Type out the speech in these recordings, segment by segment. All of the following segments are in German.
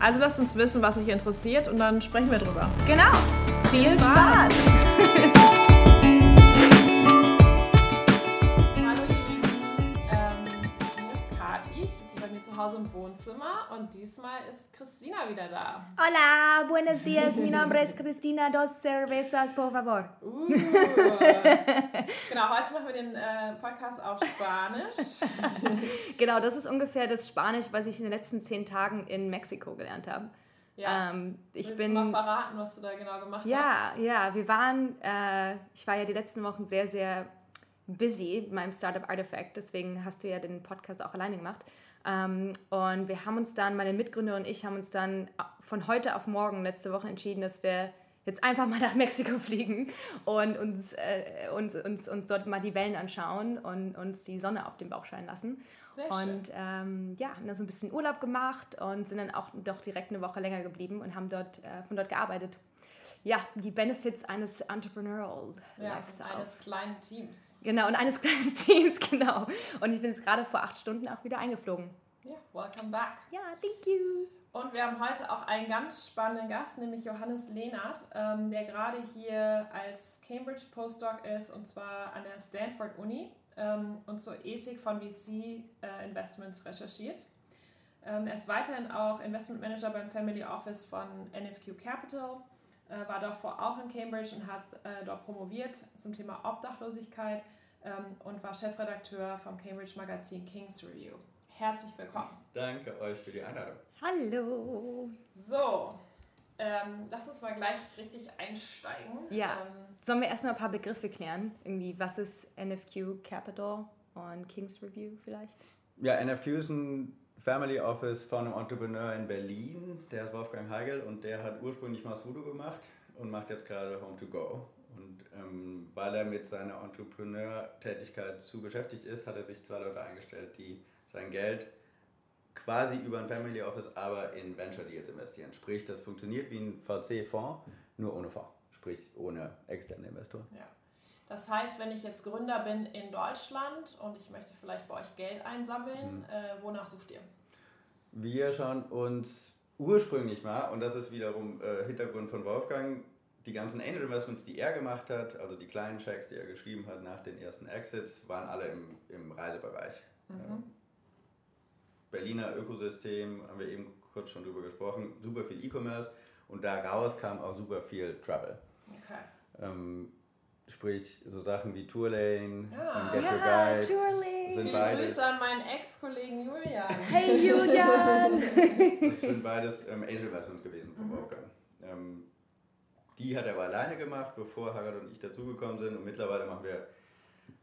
Also lasst uns wissen, was euch interessiert und dann sprechen wir drüber. Genau. Viel Spaß. Hallo zu Hause im Wohnzimmer und diesmal ist Christina wieder da. Hola, buenos días. Mi nombre es Cristina. Dos cervezas, por favor. Uh. genau, heute machen wir den äh, Podcast auf Spanisch. genau, das ist ungefähr das Spanisch, was ich in den letzten zehn Tagen in Mexiko gelernt habe. Ja. Ähm, ich Willst bin, du mal verraten, was du da genau gemacht ja, hast? ja, wir waren, äh, ich war ja die letzten Wochen sehr, sehr busy mit meinem Startup Artifact, deswegen hast du ja den Podcast auch alleine gemacht. Ähm, und wir haben uns dann, meine Mitgründer und ich haben uns dann von heute auf morgen letzte Woche entschieden, dass wir jetzt einfach mal nach Mexiko fliegen und uns, äh, uns, uns, uns dort mal die Wellen anschauen und uns die Sonne auf den Bauch scheinen lassen. Sehr und ähm, ja, haben dann so ein bisschen Urlaub gemacht und sind dann auch doch direkt eine Woche länger geblieben und haben dort äh, von dort gearbeitet. Ja, die Benefits eines Entrepreneurial Ja, Lifestyles. eines kleinen Teams. Genau, und eines kleinen Teams, genau. Und ich bin jetzt gerade vor acht Stunden auch wieder eingeflogen. Ja, welcome back. Ja, thank you. Und wir haben heute auch einen ganz spannenden Gast, nämlich Johannes Lehnert, ähm, der gerade hier als Cambridge Postdoc ist und zwar an der Stanford Uni ähm, und zur Ethik von VC-Investments recherchiert. Ähm, er ist weiterhin auch Investment Manager beim Family Office von NFQ Capital, äh, war davor auch in Cambridge und hat äh, dort promoviert zum Thema Obdachlosigkeit ähm, und war Chefredakteur vom Cambridge Magazin King's Review. Herzlich willkommen. Danke euch für die Einladung. Hallo. So, ähm, lass uns mal gleich richtig einsteigen. Ja. Ähm, Sollen wir erstmal ein paar Begriffe klären? Irgendwie, was ist NFQ Capital und King's Review vielleicht? Ja, NFQ ist ein Family Office von einem Entrepreneur in Berlin, der ist Wolfgang Heigel und der hat ursprünglich mal Sudo gemacht und macht jetzt gerade Home to Go. Und ähm, weil er mit seiner Entrepreneur-Tätigkeit zu beschäftigt ist, hat er sich zwei Leute eingestellt, die sein Geld quasi über ein Family Office, aber in Venture Deals investieren. Sprich, das funktioniert wie ein VC-Fonds, nur ohne Fonds. Sprich, ohne externe Investoren. ja. Das heißt, wenn ich jetzt Gründer bin in Deutschland und ich möchte vielleicht bei euch Geld einsammeln, Mhm. äh, wonach sucht ihr? Wir schauen uns ursprünglich mal, und das ist wiederum äh, Hintergrund von Wolfgang, die ganzen Angel Investments, die er gemacht hat, also die kleinen Checks, die er geschrieben hat nach den ersten Exits, waren alle im, im Reisebereich. Ähm, Berliner Ökosystem, haben wir eben kurz schon drüber gesprochen, super viel E-Commerce und daraus kam auch super viel Travel. Okay. Ähm, sprich, so Sachen wie Tourlane, Ah. ähm, Get Your Ja, Guide, Julie. sind Viele beides. Grüße an meinen Ex-Kollegen Julian. Hey Julian. Das sind beides ähm, Angel Investments gewesen von Mhm. Wolfgang. Ähm, die hat er aber alleine gemacht, bevor Harald und ich dazugekommen sind. Und mittlerweile machen wir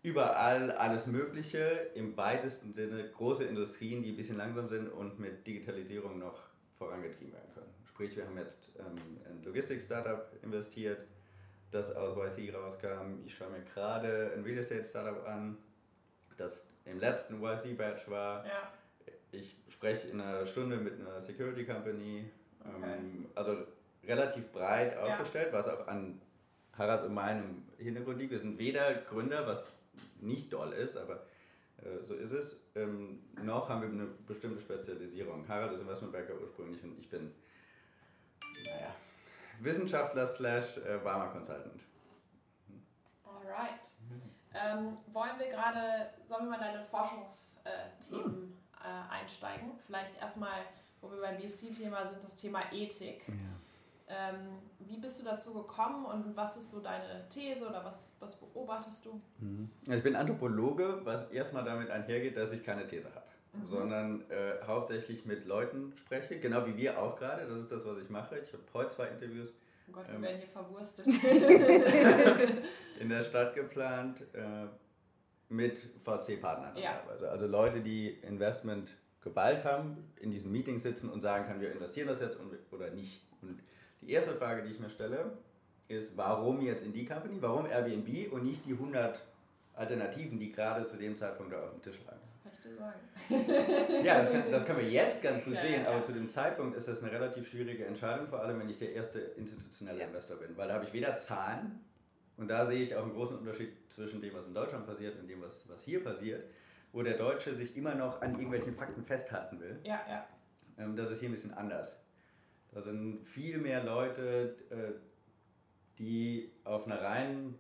überall alles Mögliche, im weitesten Sinne große Industrien, die ein bisschen langsam sind und mit Digitalisierung noch vorangetrieben werden können. Sprich, wir haben jetzt ähm, ein Logistik-Startup investiert, das aus YC rauskam. Ich schaue mir gerade ein Real Estate-Startup an, das im letzten YC-Batch war. Ja, Ich spreche in einer Stunde mit einer Security Company. Okay. Ähm, also relativ breit Ja. aufgestellt, was auch an Harald und meinem Hintergrund liegt. Wir sind weder Gründer, was nicht doll ist, aber äh, so ist es. Ähm, noch haben wir eine bestimmte Spezialisierung. Harald ist Investmentbanker ursprünglich und ich bin, naja, Wissenschaftler slash äh, Warmer Consultant. alright. Ähm, wollen wir gerade, sollen wir mal in deine Forschungsthemen äh, einsteigen? Vielleicht erstmal, wo wir beim VC-Thema sind, das Thema Ethik. Ähm, wie bist du dazu gekommen und was ist so deine These oder was, was beobachtest du? Also ich bin Anthropologe, was erstmal damit einhergeht, dass ich keine These habe, Mhm. sondern äh, hauptsächlich mit Leuten spreche, genau wie wir auch gerade. Das ist das, was ich mache. Ich habe heute zwei Interviews Oh Gott, wir Ähm. werden hier verwurstet. in der Stadt geplant äh, mit VC-Partnern Ja. teilweise. Also Leute, die Investment Gewalt haben, in diesen Meetings sitzen und sagen können, wir investieren das jetzt oder nicht. Und die erste Frage, die ich mir stelle, ist, warum jetzt in die Company? Warum Airbnb und nicht die 100 Alternativen, die gerade zu dem Zeitpunkt da auf dem Tisch lagen? Dir sagen. ja, das, kann, das, können wir jetzt ganz gut Ja, sehen, aber ja. zu dem Zeitpunkt ist das eine relativ schwierige Entscheidung, vor allem wenn ich der erste institutionelle. Investor bin, weil da habe ich weder Zahlen und da sehe ich auch einen großen Unterschied zwischen dem, was in Deutschland passiert und dem, was, was hier passiert, wo der Deutsche sich immer noch an irgendwelchen Fakten festhalten will. Ja, ja. Ähm, das ist hier ein bisschen anders. Da sind viel mehr Leute, äh, die auf einer reinen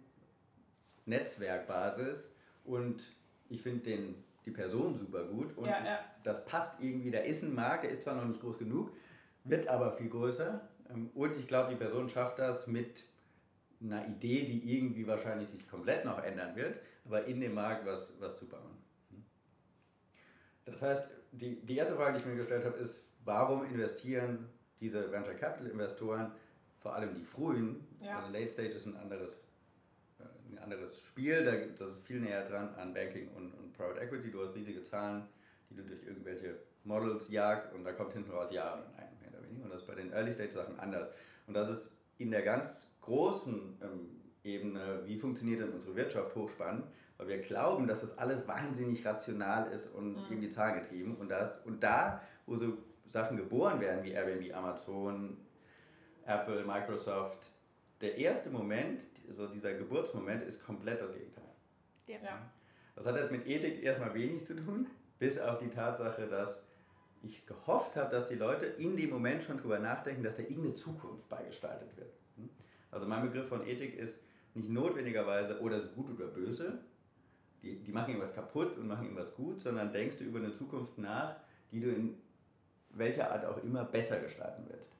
Netzwerkbasis und ich finde den die Person super gut und Ja, ja. das passt irgendwie. Da ist ein Markt, der ist zwar noch nicht groß genug, wird aber viel größer ähm, und ich glaube, die Person schafft das mit einer Idee, die irgendwie wahrscheinlich sich komplett noch ändern wird, aber in dem Markt was, was zu bauen. Das heißt, die, die erste Frage, die ich mir gestellt habe, ist, warum investieren diese Venture Capital Investoren, vor allem die frühen, Ja. also Late Stage ist ein anderes, äh, ein anderes Spiel, da, das ist viel näher dran an Banking und, und Private Equity, du hast riesige Zahlen, die du durch irgendwelche Models jagst und da kommt hinten raus Ja oder Nein, mehr oder weniger. Und das ist bei den Early Stage Sachen anders. Und das ist in der ganz großen ähm, Ebene, wie funktioniert denn unsere Wirtschaft, hochspannend, weil wir glauben, dass das alles wahnsinnig rational ist und Mhm. irgendwie zahlengetrieben. Und, das, und da, wo so Sachen geboren werden, wie Airbnb, Amazon, Apple, Microsoft, der erste Moment, so dieser Geburtsmoment, ist komplett das Gegenteil. Ja. Ja. Das hat jetzt mit Ethik erstmal wenig zu tun, bis auf die Tatsache, dass ich gehofft habe, dass die Leute in dem Moment schon drüber nachdenken, dass da irgendeine Zukunft beigestaltet wird. Hm? Also mein Begriff von Ethik ist nicht notwendigerweise, oder ist gut oder böse, die, die machen irgendwas kaputt und machen irgendwas gut, sondern denkst du über eine Zukunft nach, die du in welcher Art auch immer besser gestalten willst.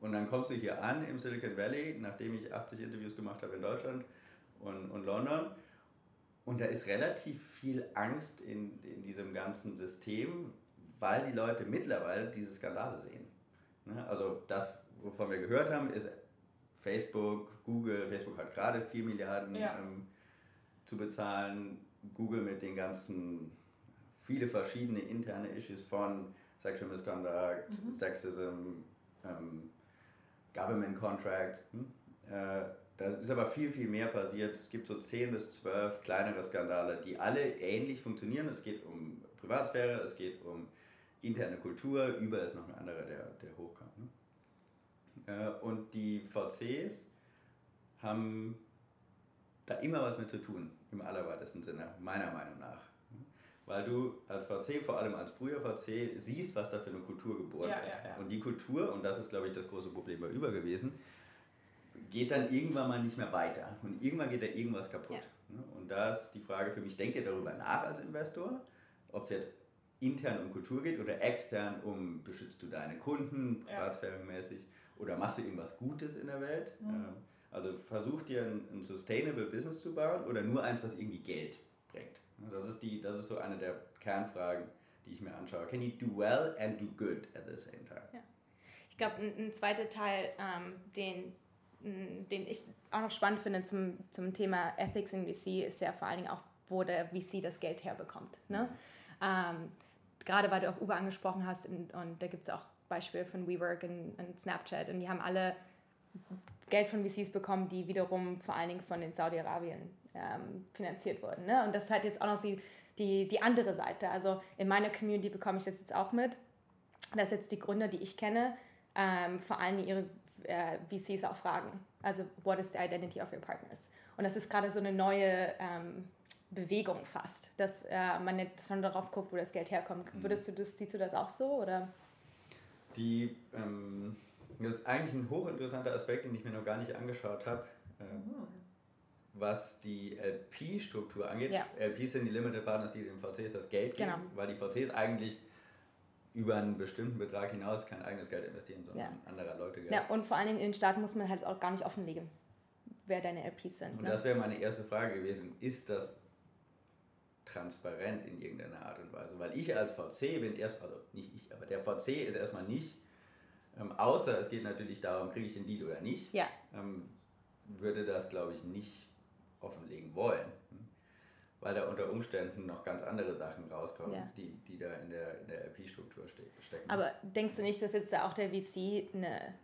Und dann kommst du hier an im Silicon Valley, nachdem ich 80 Interviews gemacht habe in Deutschland und, und London. Und da ist relativ viel Angst in, in diesem ganzen System, weil die Leute mittlerweile diese Skandale sehen. Ne? Also das, wovon wir gehört haben, ist Facebook, Google, Facebook hat gerade 4 Milliarden Ja. ähm, zu bezahlen, Google mit den ganzen, viele verschiedene interne Issues von Sexual Misconduct, Mhm. Sexism, ähm, Government Contract. Hm? Äh, da ist aber viel, viel mehr passiert. Es gibt so 10 bis 12 kleinere Skandale, die alle ähnlich funktionieren. Es geht um Privatsphäre, es geht um interne Kultur, über ist noch ein anderer, der, der hochkam. Ne? Äh, und die VCs haben da immer was mit zu tun, im allerweitesten Sinne, meiner Meinung nach. Weil du als VC, vor allem als früher VC, siehst, was da für eine Kultur geboren Ja, wird. ja, ja. Und die Kultur, und das ist, glaube ich, das große Problem bei Über gewesen, geht dann irgendwann mal nicht mehr weiter. Und irgendwann geht da irgendwas kaputt. Ne? Und da ist die Frage für mich, denkt ihr darüber nach als Investor, ob es jetzt intern um Kultur geht oder extern um, beschützt du deine Kunden, Ja. privatsphäremäßig, oder machst du irgendwas Gutes in der Welt? Mhm. Also versuch dir ein, ein sustainable Business zu bauen oder nur eins, was irgendwie Geld bringt. Das ist, die, das ist so eine der Kernfragen, die ich mir anschaue. Can you do well and do good at the same time? Ich glaube, ein, ein zweiter Teil, ähm, den, den ich auch noch spannend finde zum, zum Thema Ethics in VC, ist ja vor allen Dingen auch, wo der VC das Geld herbekommt. Ne? Ähm, gerade weil du auch Uber angesprochen hast und, und da gibt es auch Beispiele von WeWork und, und Snapchat und die haben alle Geld von VCs bekommen, die wiederum vor allen Dingen von den Saudi-Arabien ähm, finanziert wurden. Ne? Und das ist halt jetzt auch noch die, die, die andere Seite. Also in meiner Community bekomme ich das jetzt auch mit, dass jetzt die Gründer, die ich kenne, ähm, vor allem ihre äh, VCs auch fragen. Also, what is the identity of your partners? Und das ist gerade so eine neue ähm, Bewegung fast, dass äh, man nicht schon darauf guckt, wo das Geld herkommt. Würdest du das, siehst du das auch so? Oder? Die, ähm, das ist eigentlich ein hochinteressanter Aspekt, den ich mir noch gar nicht angeschaut habe, äh, Mhm. was die LP-Struktur angeht. Ja. LPs sind die Limited Partners, die den VCs das Geld geben, Genau. weil die VCs eigentlich über einen bestimmten Betrag hinaus kein eigenes Geld investieren, sondern Ja. anderer Leute Geld. Ja, und vor allen Dingen in den Staaten muss man halt auch gar nicht offenlegen, wer deine LPs sind. Und Ne? das wäre meine erste Frage gewesen. Ist das transparent in irgendeiner Art und Weise? Weil ich als VC bin erst, also nicht ich, aber der VC ist erstmal nicht, ähm, außer es geht natürlich darum, kriege ich den Deal oder nicht, Ja, ähm, würde das, glaube ich, nicht offenlegen wollen. Weil da unter Umständen noch ganz andere Sachen rauskommen, Ja. die, die da in der, in der LP-Struktur ste stecken. aber denkst du nicht, dass jetzt da auch der VC eine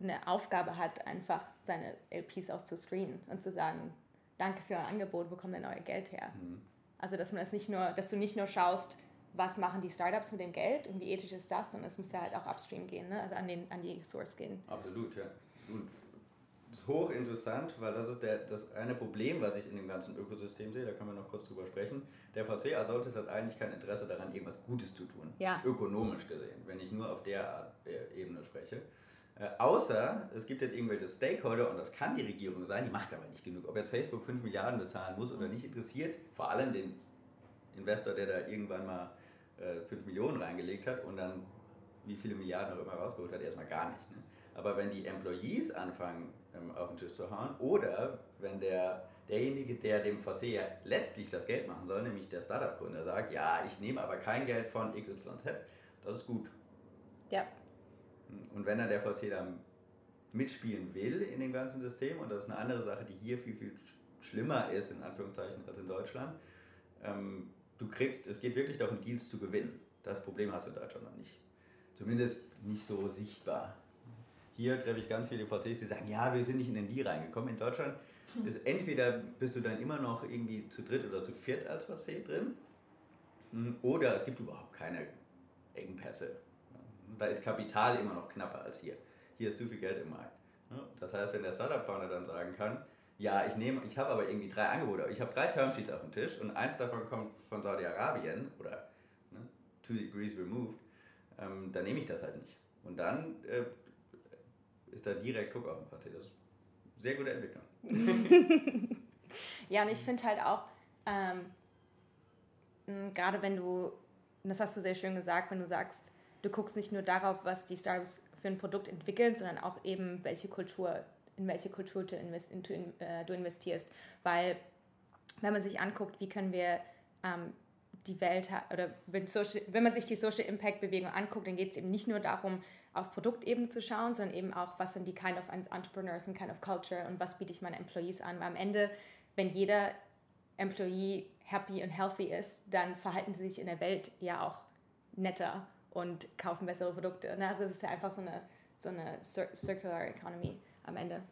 eine Aufgabe hat, einfach seine LPs auch zu screenen und zu sagen, danke für euer Angebot, wo kommt denn euer Geld her? Mhm. Also dass man das nicht nur, dass du nicht nur schaust, was machen die Startups mit dem Geld und wie ethisch ist das, sondern es muss ja halt auch upstream gehen, ne? also an, den, an die Source gehen. Absolut, ja. Und ist hochinteressant, weil das ist der, das eine Problem, was ich in dem ganzen Ökosystem sehe, da können wir noch kurz drüber sprechen. Der VC als solches hat eigentlich kein Interesse daran, irgendwas Gutes zu tun, ja. ökonomisch gesehen, wenn ich nur auf der Art, Ebene spreche. Äh, außer es gibt jetzt irgendwelche Stakeholder und das kann die Regierung sein, die macht aber nicht genug. Ob jetzt Facebook 5 Milliarden bezahlen muss oder nicht, interessiert vor allem den Investor, der da irgendwann mal äh, 5 Millionen reingelegt hat und dann wie viele Milliarden auch immer rausgeholt hat, erstmal gar nicht. Ne? Aber wenn die Employees anfangen, ähm, auf den Tisch zu hauen oder wenn der, derjenige, der dem VC ja letztlich das Geld machen soll, nämlich der Startup-Gründer, sagt, ja, ich nehme aber kein Geld von XYZ, das ist gut. Ja, und wenn dann der VC da mitspielen will in dem ganzen System, und das ist eine andere Sache, die hier viel, viel schlimmer ist, in Anführungszeichen, als in Deutschland, ähm, du kriegst, es geht wirklich darum, Deals zu gewinnen. Das Problem hast du in Deutschland noch nicht. Zumindest nicht so sichtbar. Hier treffe ich ganz viele VCs, die sagen, ja, wir sind nicht in den Deal reingekommen. In Deutschland ist entweder bist du dann immer noch irgendwie zu dritt oder zu viert als VC drin, hm, oder es gibt überhaupt keine Engpässe da ist Kapital immer noch knapper als hier. Hier ist zu viel Geld im Markt. Das heißt, wenn der Startup-Founder dann sagen kann, ja, ich nehme, ich habe aber irgendwie drei Angebote, ich habe drei Termsheets auf dem Tisch und eins davon kommt von Saudi-Arabien oder ne, two degrees removed, ähm, dann nehme ich das halt nicht. Und dann äh, ist da direkt Druck auf dem Party. Das ist sehr gute Entwicklung. ja, und ich finde halt auch, ähm, gerade wenn du, das hast du sehr schön gesagt, wenn du sagst, du guckst nicht nur darauf, was die Startups für ein Produkt entwickeln, sondern auch eben, welche Kultur, in welche Kultur du, äh, investierst. Weil, wenn man sich anguckt, wie können wir ähm, die Welt, oder wenn, Social, wenn man sich die Social Impact Bewegung anguckt, dann geht es eben nicht nur darum, auf Produktebene zu schauen, sondern eben auch, was sind die Kind of Entrepreneurs und Kind of Culture und was biete ich meinen Employees an. Weil am Ende, wenn jeder Employee happy und healthy ist, dann verhalten sie sich in der Welt ja auch netter und kaufen bessere Produkte. Ne? Also es ist ja einfach so eine, so eine Cir Circular Economy am Ende.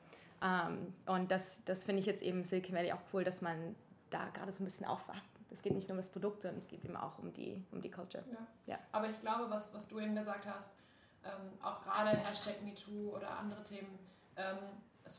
Ähm, und das, das finde ich jetzt eben Silicon Valley auch cool, dass man da gerade so ein bisschen aufwacht. Es geht nicht nur um das Produkt, sondern es geht eben auch um die, um die Culture. Ja. ja. Aber ich glaube, was, was du eben gesagt hast, ähm, auch gerade Hashtag MeToo oder andere Themen, ähm,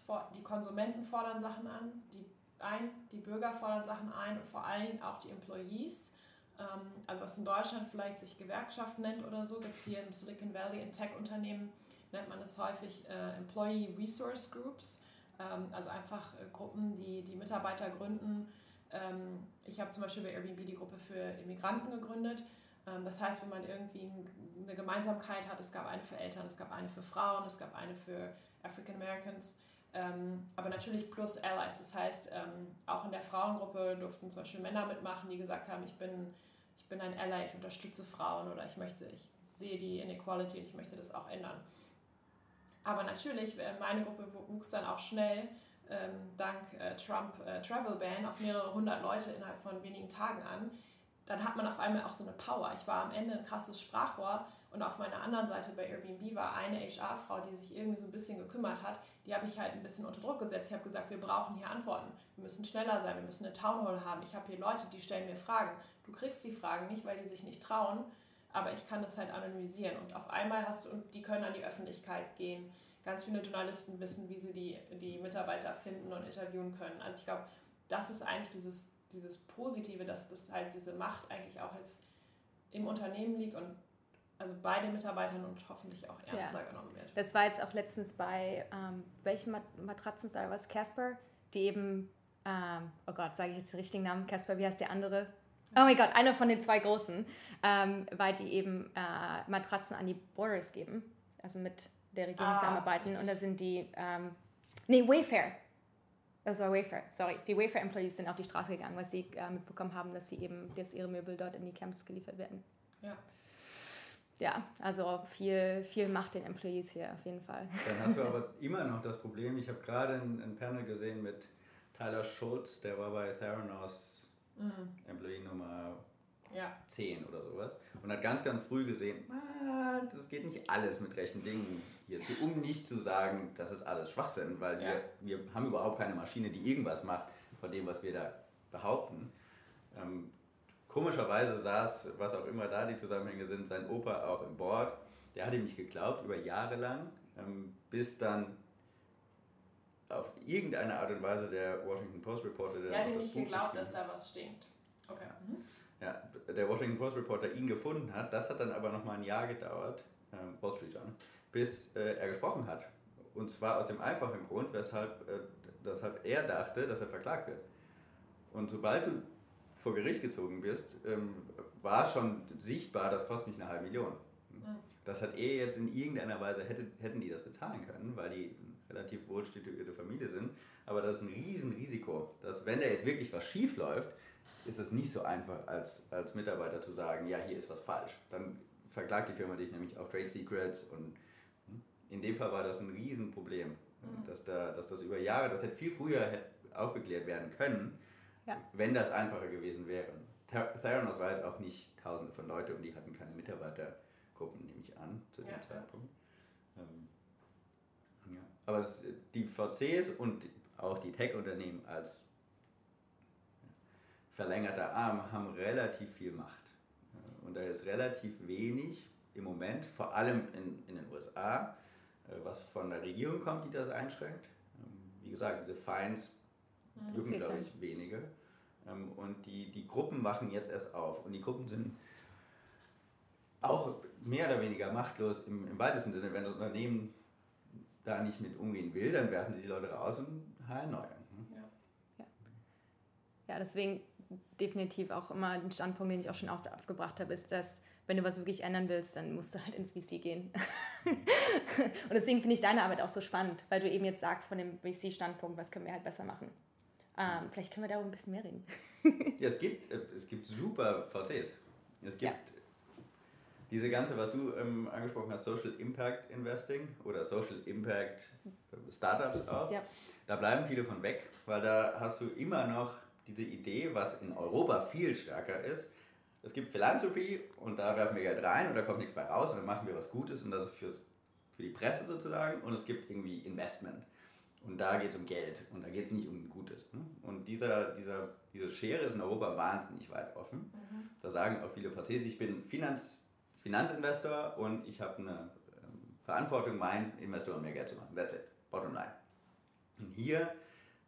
for die Konsumenten fordern Sachen an, die ein, die Bürger fordern Sachen ein und vor Dingen auch die Employees. Ähm, also was in Deutschland vielleicht sich Gewerkschaft nennt oder so, gibt es hier in Silicon Valley in Tech-Unternehmen, nennt man es häufig äh, Employee Resource Groups, ähm, also einfach äh, Gruppen, die die Mitarbeiter gründen. Ähm, ich habe zum Beispiel bei Airbnb die Gruppe für Immigranten gegründet. Ähm, das heißt, wenn man irgendwie eine Gemeinsamkeit hat, es gab eine für Eltern, es gab eine für Frauen, es gab eine für African Americans, ähm, aber natürlich plus Allies. Das heißt, ähm, auch in der Frauengruppe durften zum Beispiel Männer mitmachen, die gesagt haben, ich bin, ich bin ein Ally, ich unterstütze Frauen oder ich möchte, ich sehe die Inequality und ich möchte das auch ändern. Aber natürlich, äh, meine Gruppe wuchs dann auch schnell dank äh, Trump äh, Travel Ban auf mehrere hundert Leute innerhalb von wenigen Tagen an. Dann hat man auf einmal auch so eine Power. Ich war am Ende ein krasses Sprachrohr und auf meiner anderen Seite bei Airbnb war eine HR-Frau, die sich irgendwie so ein bisschen gekümmert hat. Die habe ich halt ein bisschen unter Druck gesetzt. Ich habe gesagt, wir brauchen hier Antworten. Wir müssen schneller sein, wir müssen eine Townhall haben. Ich habe hier Leute, die stellen mir Fragen. Du kriegst die Fragen nicht, weil die sich nicht trauen, aber ich kann das halt anonymisieren. Und auf einmal hast du, und die können an die Öffentlichkeit gehen. Ganz viele Journalisten wissen, wie sie die, die Mitarbeiter finden und interviewen können. Also ich glaube, das ist eigentlich dieses, dieses Positive, dass das halt diese Macht eigentlich auch jetzt im Unternehmen liegt und also bei den Mitarbeitern und hoffentlich auch ernster ja. genommen wird. Das war jetzt auch letztens bei, ähm, welchen Mat Matratzen da was? Casper, die eben, ähm, oh Gott, sage ich jetzt den richtigen Namen, Casper, wie heißt der andere? Oh mein Gott, einer von den zwei großen, ähm, weil die eben äh, Matratzen an die Borders geben, also mit der Regierung ah, zusammenarbeiten. Richtig. Und da sind die, ähm, nee, Wayfair. Das war Wayfair, sorry. Die Wayfair-Employees sind auf die Straße gegangen, weil sie äh, mitbekommen haben, dass sie eben, dass ihre Möbel dort in die Camps geliefert werden. Ja ja, also viel, viel Macht den Employees hier auf jeden Fall. Dann hast du aber immer noch das Problem, ich habe gerade ein, ein, Panel gesehen mit Tyler Schultz, der war bei Theranos mhm. Employee Nummer ja. 10 oder sowas und hat ganz, ganz früh gesehen, ah, das geht nicht alles mit rechten Dingen hier, um nicht zu sagen, das ist alles Schwachsinn, weil ja. wir, wir haben überhaupt keine Maschine, die irgendwas macht von dem, was wir da behaupten. Ähm, komischerweise saß, was auch immer da die Zusammenhänge sind, sein Opa auch im Board. Der hat ihm nicht geglaubt, über Jahre lang, ähm, bis dann auf irgendeine Art und Weise der Washington Post Reporter. Der, der hat ihm nicht geglaubt, dass da was stinkt. Okay. Ja. Mhm. ja. der Washington Post Reporter ihn gefunden hat. Das hat dann aber noch mal ein Jahr gedauert, ähm, Wall Street Journal, bis äh, er gesprochen hat. Und zwar aus dem einfachen Grund, weshalb, äh, weshalb er dachte, dass er verklagt wird. Und sobald du vor Gericht gezogen wirst, ähm, war schon sichtbar, das kostet mich eine halbe Million. Das hat er jetzt in irgendeiner Weise, hätte, hätten die das bezahlen können, weil die relativ wohlstituierte Familie sind. Aber das ist ein Riesenrisiko, dass wenn da jetzt wirklich was schief läuft, ist es nicht so einfach als, als Mitarbeiter zu sagen, ja, hier ist was falsch. Dann verklagt die Firma dich nämlich auf Trade Secrets und in dem Fall war das ein Riesenproblem, mhm. dass, da, dass das über Jahre, das hätte viel früher aufgeklärt werden können, ja. wenn das einfacher gewesen wäre. Theranos war jetzt auch nicht tausende von Leute und die hatten keine Mitarbeitergruppen, nehme ich an, zu dem ja, Zeitpunkt. Ähm, ja. Aber es, die VCs und auch die Tech-Unternehmen als verlängerter Arm haben relativ viel Macht. Und da ist relativ wenig im Moment, vor allem in, in den USA, äh, was von der Regierung kommt, die das einschränkt. Ähm, wie gesagt, diese Fines jucken, glaube ich, wenige. Ähm, und die, die Gruppen wachen jetzt erst auf. Und die Gruppen sind auch mehr oder weniger machtlos im, im weitesten Sinne. Wenn das Unternehmen da nicht mit umgehen will, dann werfen sie die Leute raus und heilen neu. Ja. Ja. ja, deswegen definitiv auch immer ein Standpunkt, den ich auch schon oft aufgebracht habe, ist, dass wenn du was wirklich ändern willst, dann musst du halt ins VC gehen. und deswegen finde ich deine Arbeit auch so spannend, weil du eben jetzt sagst von dem VC-Standpunkt, was können wir halt besser machen. Ähm, vielleicht können wir darüber ein bisschen mehr reden. ja, es gibt, äh, es gibt super VCs. Es gibt ja. diese ganze, was du ähm, angesprochen hast, Social Impact Investing oder Social Impact Startups auch. Ja. Da bleiben viele von weg, weil da hast du immer noch diese Idee, was in Europa viel stärker ist. Es gibt Philanthropy und da werfen wir Geld rein und da kommt nichts bei raus und dann machen wir was Gutes und das ist fürs, für die Presse sozusagen und es gibt irgendwie Investment. Und da geht es um Geld und da geht es nicht um Gutes. Ne? Und dieser, dieser, diese Schere ist in Europa wahnsinnig weit offen. Mhm. Da sagen auch viele VCs, ich bin Finanz, Finanzinvestor und ich habe eine ähm, Verantwortung, meinen Investoren mehr Geld zu machen. That's it. Bottom line. Und hier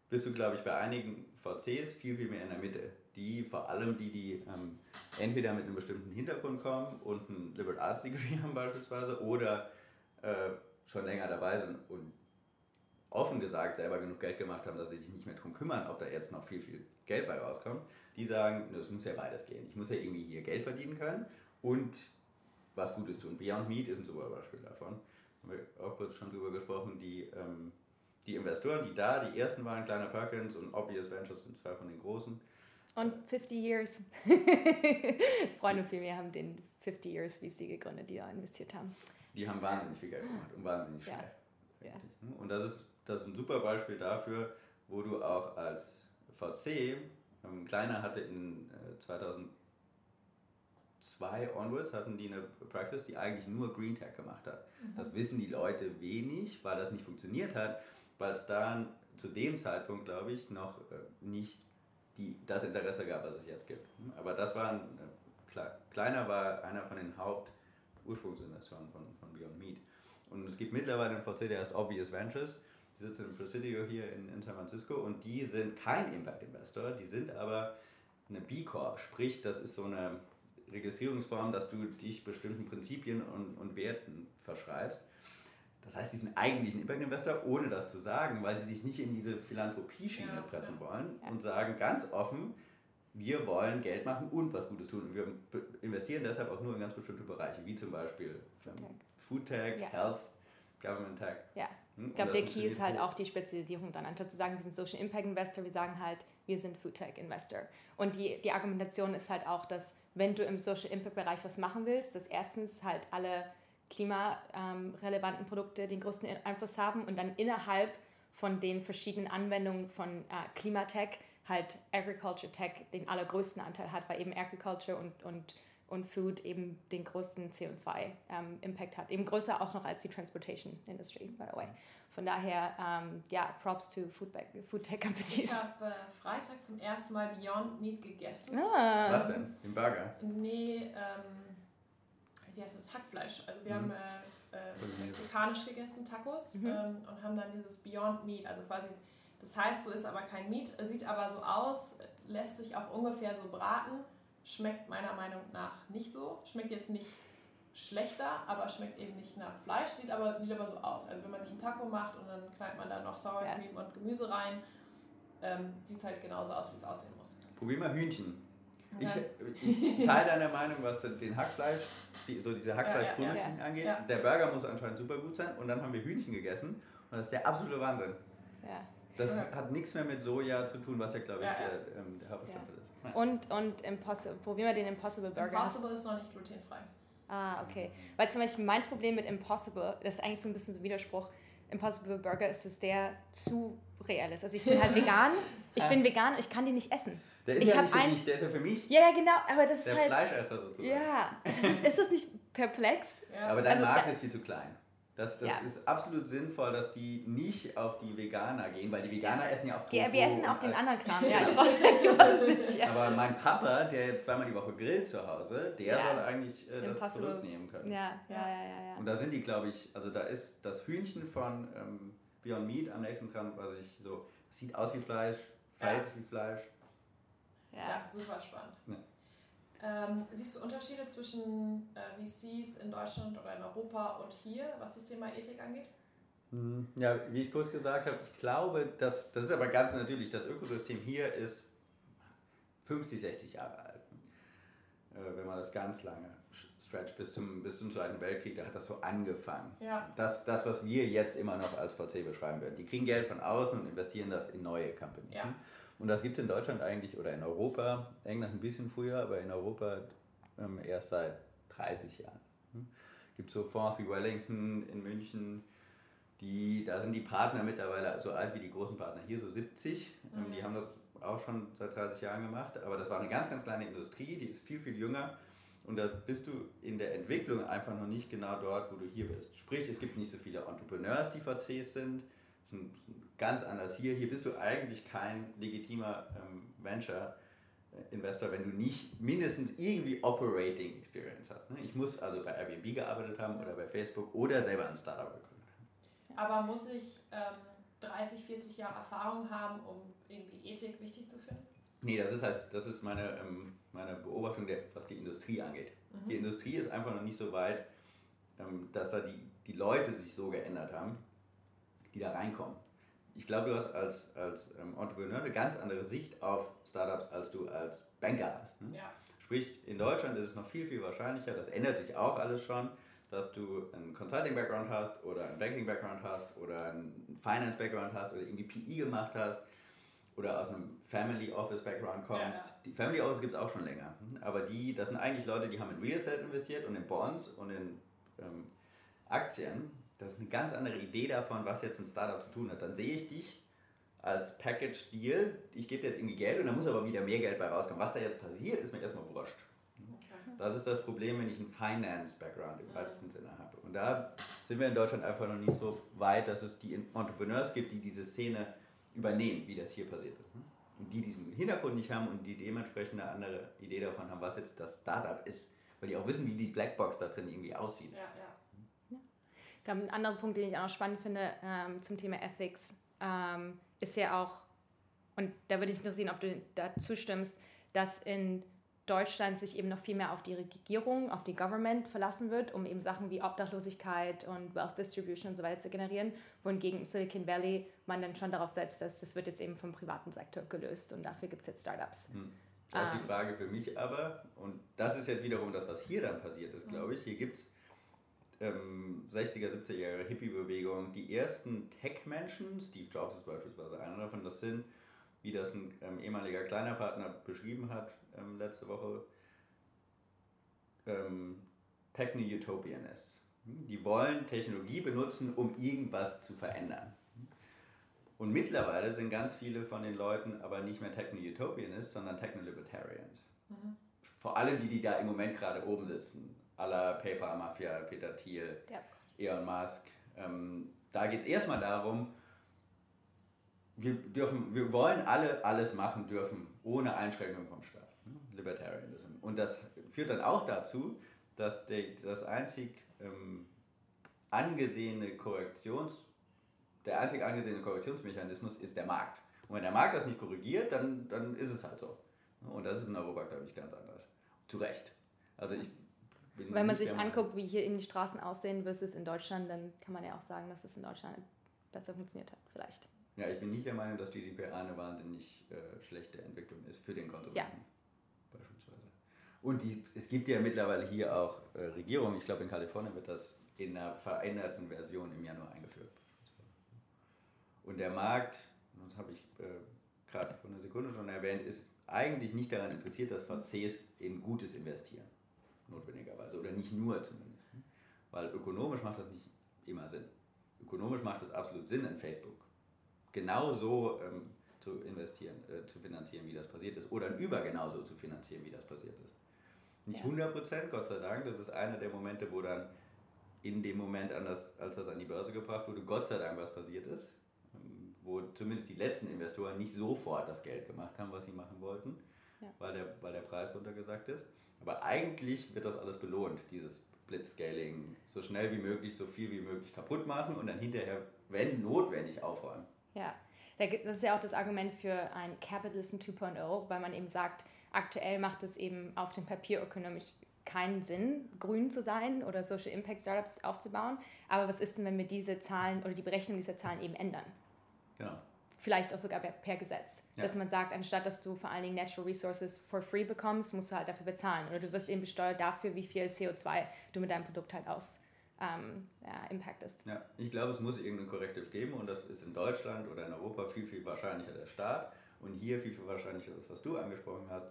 bist du, glaube ich, bei einigen VCs viel, viel mehr in der Mitte. Die, vor allem die, die ähm, entweder mit einem bestimmten Hintergrund kommen und ein Liberal Arts Degree haben beispielsweise oder äh, schon länger dabei sind und offen gesagt selber genug Geld gemacht haben, dass sie sich nicht mehr darum kümmern, ob da jetzt noch viel, viel Geld bei rauskommt, die sagen, es muss ja beides gehen. Ich muss ja irgendwie hier Geld verdienen können und was Gutes tun. Beyond Meat ist ein super Beispiel davon. Haben wir auch kurz schon drüber gesprochen. Die, ähm, die Investoren, die da, die ersten waren, Kleiner Perkins und Obvious Ventures sind zwei von den großen. Und 50 Years. Freunde von mir haben den 50 Years VC gegründet, die da investiert haben. Die haben wahnsinnig viel Geld gemacht und wahnsinnig schnell. Ja. Ja. Und das ist das ist ein super Beispiel dafür, wo du auch als VC, ähm, Kleiner hatte in äh, 2002 onwards, hatten die eine Practice, die eigentlich nur Green Tech gemacht hat. Mhm. Das wissen die Leute wenig, weil das nicht funktioniert hat, weil es dann zu dem Zeitpunkt, glaube ich, noch äh, nicht die, das Interesse gab, was es jetzt gibt. Hm, aber das war ein, äh, Kleiner war einer von den Hauptursprungsinvestoren von, von Beyond Meat. Und es gibt mittlerweile einen VC, der heißt Obvious Ventures die sitzen im Presidio hier in, in San Francisco und die sind kein Impact Investor, die sind aber eine B Corp, sprich, das ist so eine Registrierungsform, dass du dich bestimmten Prinzipien und, und Werten verschreibst. Das heißt, die sind eigentlich ein Impact Investor, ohne das zu sagen, weil sie sich nicht in diese Philanthropie-Schiene ja, pressen ja. wollen ja. und sagen ganz offen, wir wollen Geld machen und was Gutes tun. Und wir investieren deshalb auch nur in ganz bestimmte Bereiche, wie zum Beispiel Food Tech, Health, Government Tech. Ja. Hm? Ich glaube, der Key ist halt auch die Spezialisierung dann. Anstatt zu sagen, wir sind Social Impact Investor, wir sagen halt, wir sind Food Tech Investor. Und die, die Argumentation ist halt auch, dass wenn du im Social Impact Bereich was machen willst, dass erstens halt alle klimarelevanten Produkte den größten Einfluss haben und dann innerhalb von den verschiedenen Anwendungen von äh, Klimatech halt Agriculture Tech den allergrößten Anteil hat, weil eben Agriculture und, und und Food eben den größten CO2-Impact ähm, hat. Eben größer auch noch als die Transportation Industry, by the way. Von daher, ähm, ja, Props to Food, Food Tech Companies. Ich habe äh, Freitag zum ersten Mal Beyond Meat gegessen. Ah. Was denn? Im Burger? Nee, ähm, wie heißt das? Hackfleisch. Also wir mhm. haben äh, äh, mexikanisch gegessen, Tacos, mhm. ähm, und haben dann dieses Beyond Meat, also quasi, das heißt, so ist aber kein Meat, sieht aber so aus, lässt sich auch ungefähr so braten, schmeckt meiner Meinung nach nicht so, schmeckt jetzt nicht schlechter, aber schmeckt eben nicht nach Fleisch, sieht aber, sieht aber so aus. Also wenn man sich einen Taco macht und dann knallt man da noch Sour Cream ja. und Gemüse rein, ähm, sieht es halt genauso aus, wie es aussehen muss. Probier mal Hühnchen. Ich, ich teile deine Meinung, was den Hackfleisch, die, so diese Hackfleischbrötchen ja, ja, angeht. Der Burger muss anscheinend super gut sein und dann haben wir Hühnchen gegessen und das ist der absolute Wahnsinn. Das hat nichts mehr mit Soja zu tun, was ja, glaube ich, der, ähm, der Hauptbestandteil ist. Und, und Impossible, probieren wir den Impossible Burger. Impossible ist noch nicht glutenfrei. Ah, okay. Weil zum Beispiel mein Problem mit Impossible, das ist eigentlich so ein bisschen so ein Widerspruch. Impossible Burger ist, dass der zu real ist. Also ich bin halt vegan, ich bin vegan, ich kann die nicht essen. Der ist ich ja nicht für ein, mich, der ist ja für mich. Ja, genau, aber das der ist halt... Der Fleischesser sozusagen. Ja, ist, ist, das nicht perplex? Ja. Aber dein also, Markt ist viel zu klein. Das, das ja. ist absolut sinnvoll, dass die nicht auf die Veganer gehen, weil die Veganer essen ja auch Tofu. Ja, wir essen auch den anderen Kram. Ja, ich weiß, es nicht. Ja. Aber mein Papa, der zweimal die Woche grillt zu Hause, der ja. soll eigentlich äh, das Produkt nehmen können. Ja, ja, ja, ja, Und da sind die, glaube ich, also da ist das Hühnchen von ähm, Beyond Meat am nächsten dran, was ich so, sieht aus wie Fleisch, fällt wie Fleisch. Ja, super spannend. Ähm, siehst du Unterschiede zwischen äh, VCs in Deutschland oder in Europa und hier, was das Thema Ethik angeht? Hm, ja, wie ich kurz gesagt habe, ich glaube, dass, das ist aber ganz natürlich, das Ökosystem hier ist 50, 60 Jahre alt. Äh, wenn man das ganz lange stretch bis zum, bis zum Zweiten Weltkrieg, da hat das so angefangen. Ja. Das, das, was wir jetzt immer noch als VC beschreiben würden. Die kriegen Geld von außen und investieren das in neue Companies. Ja. Und das gibt es in Deutschland eigentlich oder in Europa, England ein bisschen früher, aber in Europa ähm, erst seit 30 Jahren. Es hm? gibt so Fonds wie Wellington in München, die, da sind die Partner mittlerweile so alt wie die großen Partner hier, so 70. Ähm, mhm. Die haben das auch schon seit 30 Jahren gemacht, aber das war eine ganz, ganz kleine Industrie, die ist viel, viel jünger. Und da bist du in der Entwicklung einfach noch nicht genau dort, wo du hier bist. Sprich, es gibt nicht so viele Entrepreneurs, die VCs sind. Das ist ganz anders hier. Hier bist du eigentlich kein legitimer ähm, Venture-Investor, wenn du nicht mindestens irgendwie Operating Experience hast. Ne? Ich muss also bei Airbnb gearbeitet haben oder bei Facebook oder selber ein Startup gegründet haben. Aber muss ich ähm, 30, 40 Jahre Erfahrung haben, um irgendwie Ethik wichtig zu finden? Nee, das ist halt, das ist meine, ähm, meine Beobachtung, der, was die Industrie angeht. Mhm. Die Industrie ist einfach noch nicht so weit, ähm, dass da die, die Leute sich so geändert haben, die da reinkommen ich glaube, du hast als, als ähm, Entrepreneur eine ganz andere Sicht auf Startups, als du als Banker hast. Ne? Ja. Sprich, in Deutschland ist es noch viel, viel wahrscheinlicher, das ändert sich auch alles schon, dass du einen Consulting-Background hast oder einen Banking-Background hast oder einen Finance-Background hast oder irgendwie PI gemacht hast oder aus einem Family Office-Background kommst. Ja, ja. Die Family Office gibt es auch schon länger. Hm? Aber die, das sind eigentlich Leute, die haben in Real Estate investiert und in Bonds und in ähm, Aktien das ist eine ganz andere Idee davon, was jetzt ein Startup zu tun hat. Dann sehe ich dich als Package-Deal, ich gebe dir jetzt irgendwie Geld und dann muss aber wieder mehr Geld bei rauskommen. Was da jetzt passiert, ist mir erstmal wurscht. Okay. Das ist das Problem, wenn ich einen Finance-Background im weitesten Sinne habe. Und da sind wir in Deutschland einfach noch nicht so weit, dass es die Entrepreneurs gibt, die diese Szene übernehmen, wie das hier passiert ist. Und die diesen Hintergrund nicht haben und die dementsprechend eine andere Idee davon haben, was jetzt das Startup ist. Weil die auch wissen, wie die Blackbox da drin irgendwie aussieht. Ja, ja glaube, ein anderer Punkt, den ich auch noch spannend finde ähm, zum Thema Ethics, ähm, ist ja auch, und da würde mich interessieren, ob du da zustimmst, dass in Deutschland sich eben noch viel mehr auf die Regierung, auf die Government verlassen wird, um eben Sachen wie Obdachlosigkeit und Wealth Distribution und so weiter zu generieren, wohingegen in Silicon Valley man dann schon darauf setzt, dass das wird jetzt eben vom privaten Sektor gelöst und dafür gibt es jetzt Startups. Hm. Das ist die. Frage für mich aber, und das ist jetzt wiederum das, was hier dann passiert ist, glaube ich. Hier gibt es ähm, 60er, 70er Jahre Hippie-Bewegung, die ersten Tech-Menschen, Steve Jobs ist beispielsweise einer davon, das sind, wie das ein ähm, ehemaliger kleiner Partner beschrieben hat ähm, letzte Woche, ähm, Techno-Utopianists. Die wollen Technologie benutzen, um irgendwas zu verändern. Und mittlerweile sind ganz viele von den Leuten aber nicht mehr Techno-Utopianists, sondern Techno-Libertarians. Mhm vor allem die, die da im Moment gerade oben sitzen, aller PayPal Mafia, Peter Thiel, ja. Elon Musk, ähm, da geht es erstmal darum, wir, dürfen, wir wollen alle alles machen dürfen, ohne Einschränkung vom Staat. Ne? Libertarianism. Und das führt dann auch dazu, dass der, das einzig ähm, angesehene Korrektions, der einzig angesehene Korrektionsmechanismus ist der Markt. Und wenn der Markt das nicht korrigiert, dann, dann ist es halt so. Und das ist in Europa, glaube ich, ganz anders. Zu Recht. Also ich wenn man sich anguckt, wie hier in die Straßen aussehen versus in Deutschland, dann kann man ja auch sagen, dass es in Deutschland besser funktioniert hat, vielleicht. Ja, ich bin nicht der Meinung, dass GDPR eine wahnsinnig äh, schlechte Entwicklung ist für den Konsumenten. Ja. Beispielsweise. Und die, es gibt ja mittlerweile hier auch äh, Regierungen, ich glaube in Kalifornien wird das in einer veränderten Version im Januar eingeführt. Und der Markt, das habe ich äh, gerade vor einer Sekunde schon erwähnt, ist eigentlich nicht daran interessiert, dass VCs in Gutes investieren notwendigerweise. Oder nicht nur zumindest. Weil ökonomisch macht das nicht immer Sinn. Ökonomisch macht es absolut Sinn in Facebook. Genau so ähm, zu investieren, äh, zu finanzieren, wie das passiert ist. Oder über genauso zu finanzieren, wie das passiert ist. Nicht 100 Prozent, Gott sei Dank. Das ist einer der Momente, wo dann in dem Moment, das, als das an die Börse gebracht wurde, Gott sei Dank was passiert ist. Ähm, wo zumindest die letzten Investoren nicht sofort das Geld gemacht haben, was sie machen wollten, ja. weil, der, weil der Preis runtergesagt ist. Aber eigentlich wird das alles belohnt, dieses Blitzscaling. So schnell wie möglich, so viel wie möglich kaputt machen und dann hinterher, wenn notwendig, aufräumen. Ja, das ist ja auch das Argument für ein Capitalism 2.0, weil man eben sagt, aktuell macht es eben auf dem Papier ökonomisch keinen Sinn, grün zu sein oder Social Impact Startups aufzubauen. Aber was ist denn, wenn wir diese Zahlen oder die Berechnung dieser Zahlen eben ändern? Genau vielleicht auch sogar per Gesetz. Ja. Dass man sagt, anstatt dass du vor allen Dingen Natural Resources for free bekommst, musst du halt dafür bezahlen. Oder du wirst eben besteuert dafür, wie viel CO2 du mit deinem Produkt halt aus ähm, ja, impactest. Ja, ich glaube, es muss irgendein Korrektiv geben und das ist in Deutschland oder in Europa viel, viel wahrscheinlicher der Staat und hier viel, viel wahrscheinlicher das, was du angesprochen hast.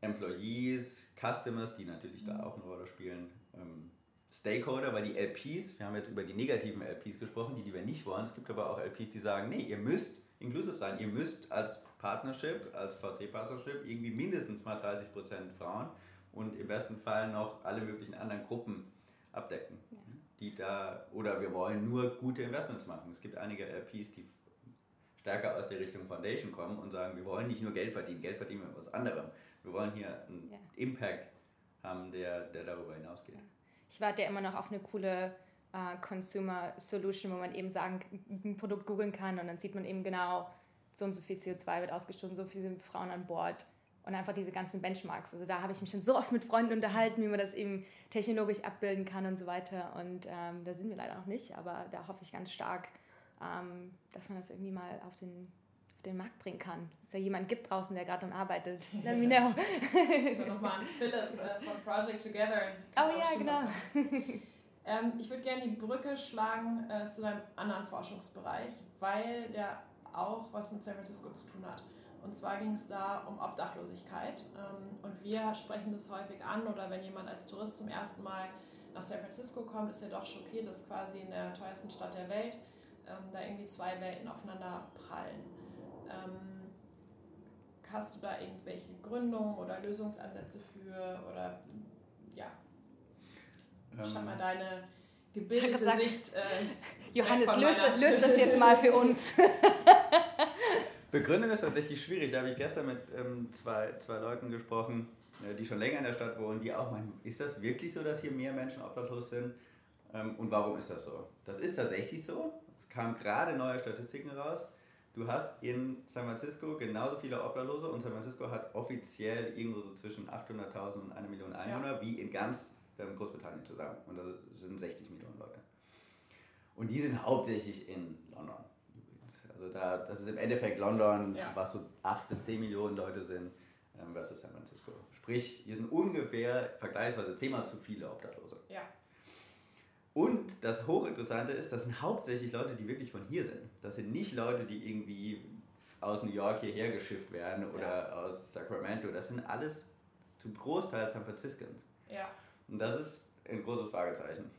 Employees, Customers, die natürlich mhm. da auch eine Rolle spielen. Ähm, Stakeholder, weil die LPs, wir haben jetzt über die negativen LPs gesprochen, die, die wir nicht wollen. Es gibt aber auch LPs, die sagen, nee, ihr müsst inclusive sein. Ihr müsst als Partnership, als VC-Partnership irgendwie mindestens mal 30% Frauen und im besten Fall noch alle möglichen anderen Gruppen abdecken. Ja. Die da, oder wir wollen nur gute Investments machen. Es gibt einige LPs, die stärker aus der Richtung Foundation kommen und sagen, wir wollen nicht nur Geld verdienen, Geld verdienen wir mit was anderem. Wir wollen hier einen ja. Impact haben, der, der darüber hinausgeht. Ja. Ich warte ja immer noch auf eine coole uh, Consumer Solution, wo man eben sagen, ein Produkt googeln kann und dann sieht man eben genau, so und so viel CO2 wird ausgestoßen, so viele Frauen an Bord und einfach diese ganzen Benchmarks. Also da habe ich mich schon so oft mit Freunden unterhalten, wie man das eben technologisch abbilden kann und so weiter. Und ähm, da sind wir leider noch nicht, aber da hoffe ich ganz stark, ähm, dass man das irgendwie mal auf den, auf den Markt bringen kann. Dass es ja jemand gibt draußen, der gerade daran arbeitet. Let me know. so nochmal an Philipp äh, von Project Together. Oh ja, genau. Ähm, ich würde gerne die Brücke schlagen äh, zu einem anderen Forschungsbereich, weil der auch was mit San Francisco zu tun hat. Und zwar ging es da um Obdachlosigkeit. Ähm, und wir sprechen das häufig an oder wenn jemand als Tourist zum ersten Mal nach San Francisco kommt, ist er doch schockiert, dass quasi in der teuersten Stadt der Welt ähm, da irgendwie zwei Welten aufeinander prallen. Ähm, hast du da irgendwelche Gründungen oder Lösungsansätze für oder ja, Schau mal deine gebildete sagen, Sicht. Äh, Johannes, löst, löst das jetzt mal für uns. Begründung ist tatsächlich schwierig. Da habe ich gestern mit ähm, zwei, zwei Leuten gesprochen, äh, die schon länger in der Stadt wohnen, die auch meinen, ist das wirklich so, dass hier mehr Menschen obdachlos sind? Ähm, und warum ist das so? Das ist tatsächlich so. Es kamen gerade neue Statistiken raus. Du hast in San Francisco genauso viele Obdachlose und San Francisco hat offiziell irgendwo so zwischen 800.000 und 1 Million Einwohner ja. wie in ganz ähm, Großbritannien zusammen. Und das sind 60 Millionen Leute. Und die sind hauptsächlich in London übrigens. Also da, das ist im Endeffekt London, ja. was so 8 bis 10 Millionen Leute sind, ähm, versus San Francisco. Sprich, hier sind ungefähr vergleichsweise zehnmal zu viele Obdachlose. Ja. Und das Hochinteressante ist, das sind hauptsächlich Leute, die wirklich von hier sind. Das sind nicht Leute, die irgendwie aus New York hierher geschifft werden oder ja. aus Sacramento. Das sind alles zum Großteil San Franciscans. Ja. Und das ist ein großes Fragezeichen.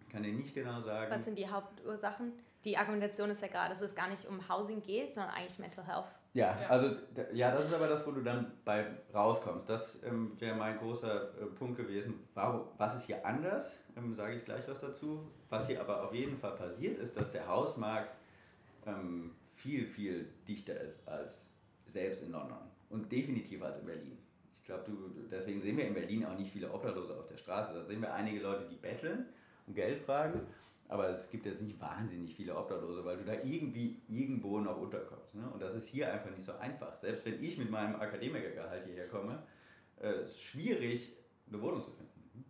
Ich kann dir nicht genau sagen. Was sind die Hauptursachen? die Argumentation ist ja gerade, dass es gar nicht um Housing geht, sondern eigentlich Mental Health. Ja, ja, also ja, das ist aber das, wo du dann bei rauskommst. Das ähm, wäre mein großer äh, Punkt gewesen. Warum, was ist hier anders? Ähm, Sage ich gleich was dazu. Was hier aber auf jeden Fall passiert, ist, dass der Hausmarkt ähm, viel, viel dichter ist als selbst in London und definitiv als in Berlin. Glaube, deswegen sehen wir in Berlin auch nicht viele Obdachlose auf der Straße. Da sehen wir einige Leute, die betteln und Geld fragen. Aber es gibt jetzt nicht wahnsinnig viele Obdachlose, weil du da irgendwie irgendwo noch unterkommst. Ne? Und das ist hier einfach nicht so einfach. Selbst wenn ich mit meinem Akademikergehalt hierher komme, äh, ist es schwierig, eine Wohnung zu finden.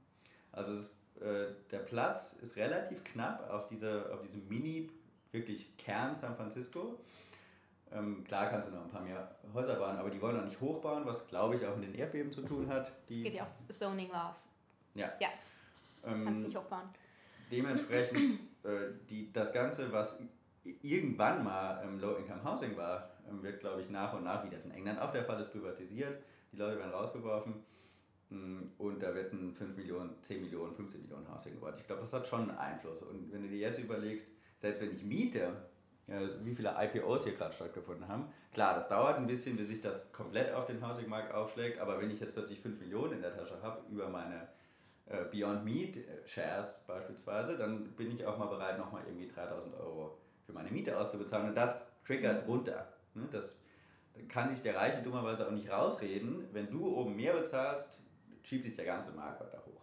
Also ist, äh, der Platz ist relativ knapp auf, dieser, auf diesem Mini, wirklich Kern San Francisco. Ähm, klar kannst du noch ein paar mehr Häuser bauen, aber die wollen auch nicht hochbauen, was glaube ich auch mit den Erdbeben zu tun hat. Die, geht ja auch Zoning Laws. Ja. Ja. Ähm, kannst nicht hochbauen dementsprechend äh, die, das Ganze, was irgendwann mal ähm, Low-Income-Housing war, ähm, wird, glaube ich, nach und nach, wie das in England auch der Fall ist, privatisiert. Die Leute werden rausgeworfen mm, und da wird ein 5 Millionen, 10 Millionen, 15 Millionen Housing gebaut. Ich glaube, das hat schon einen Einfluss. Und wenn du dir jetzt überlegst, selbst wenn ich miete, wie viele IPOs hier gerade stattgefunden haben, klar, das dauert ein bisschen, bis sich das komplett auf den Housing-Markt aufschlägt, aber wenn ich jetzt plötzlich 5 Millionen in der Tasche habe über meine äh, Beyond Meat äh, Shares beispielsweise, dann bin ich auch mal bereit, nochmal irgendwie 3000 Euro für meine Miete auszubezahlen. Und das triggert runter. Ne? Das kann sich der Reiche dummerweise auch nicht rausreden. Wenn du oben mehr bezahlst, schiebt sich der ganze Markt weiter hoch.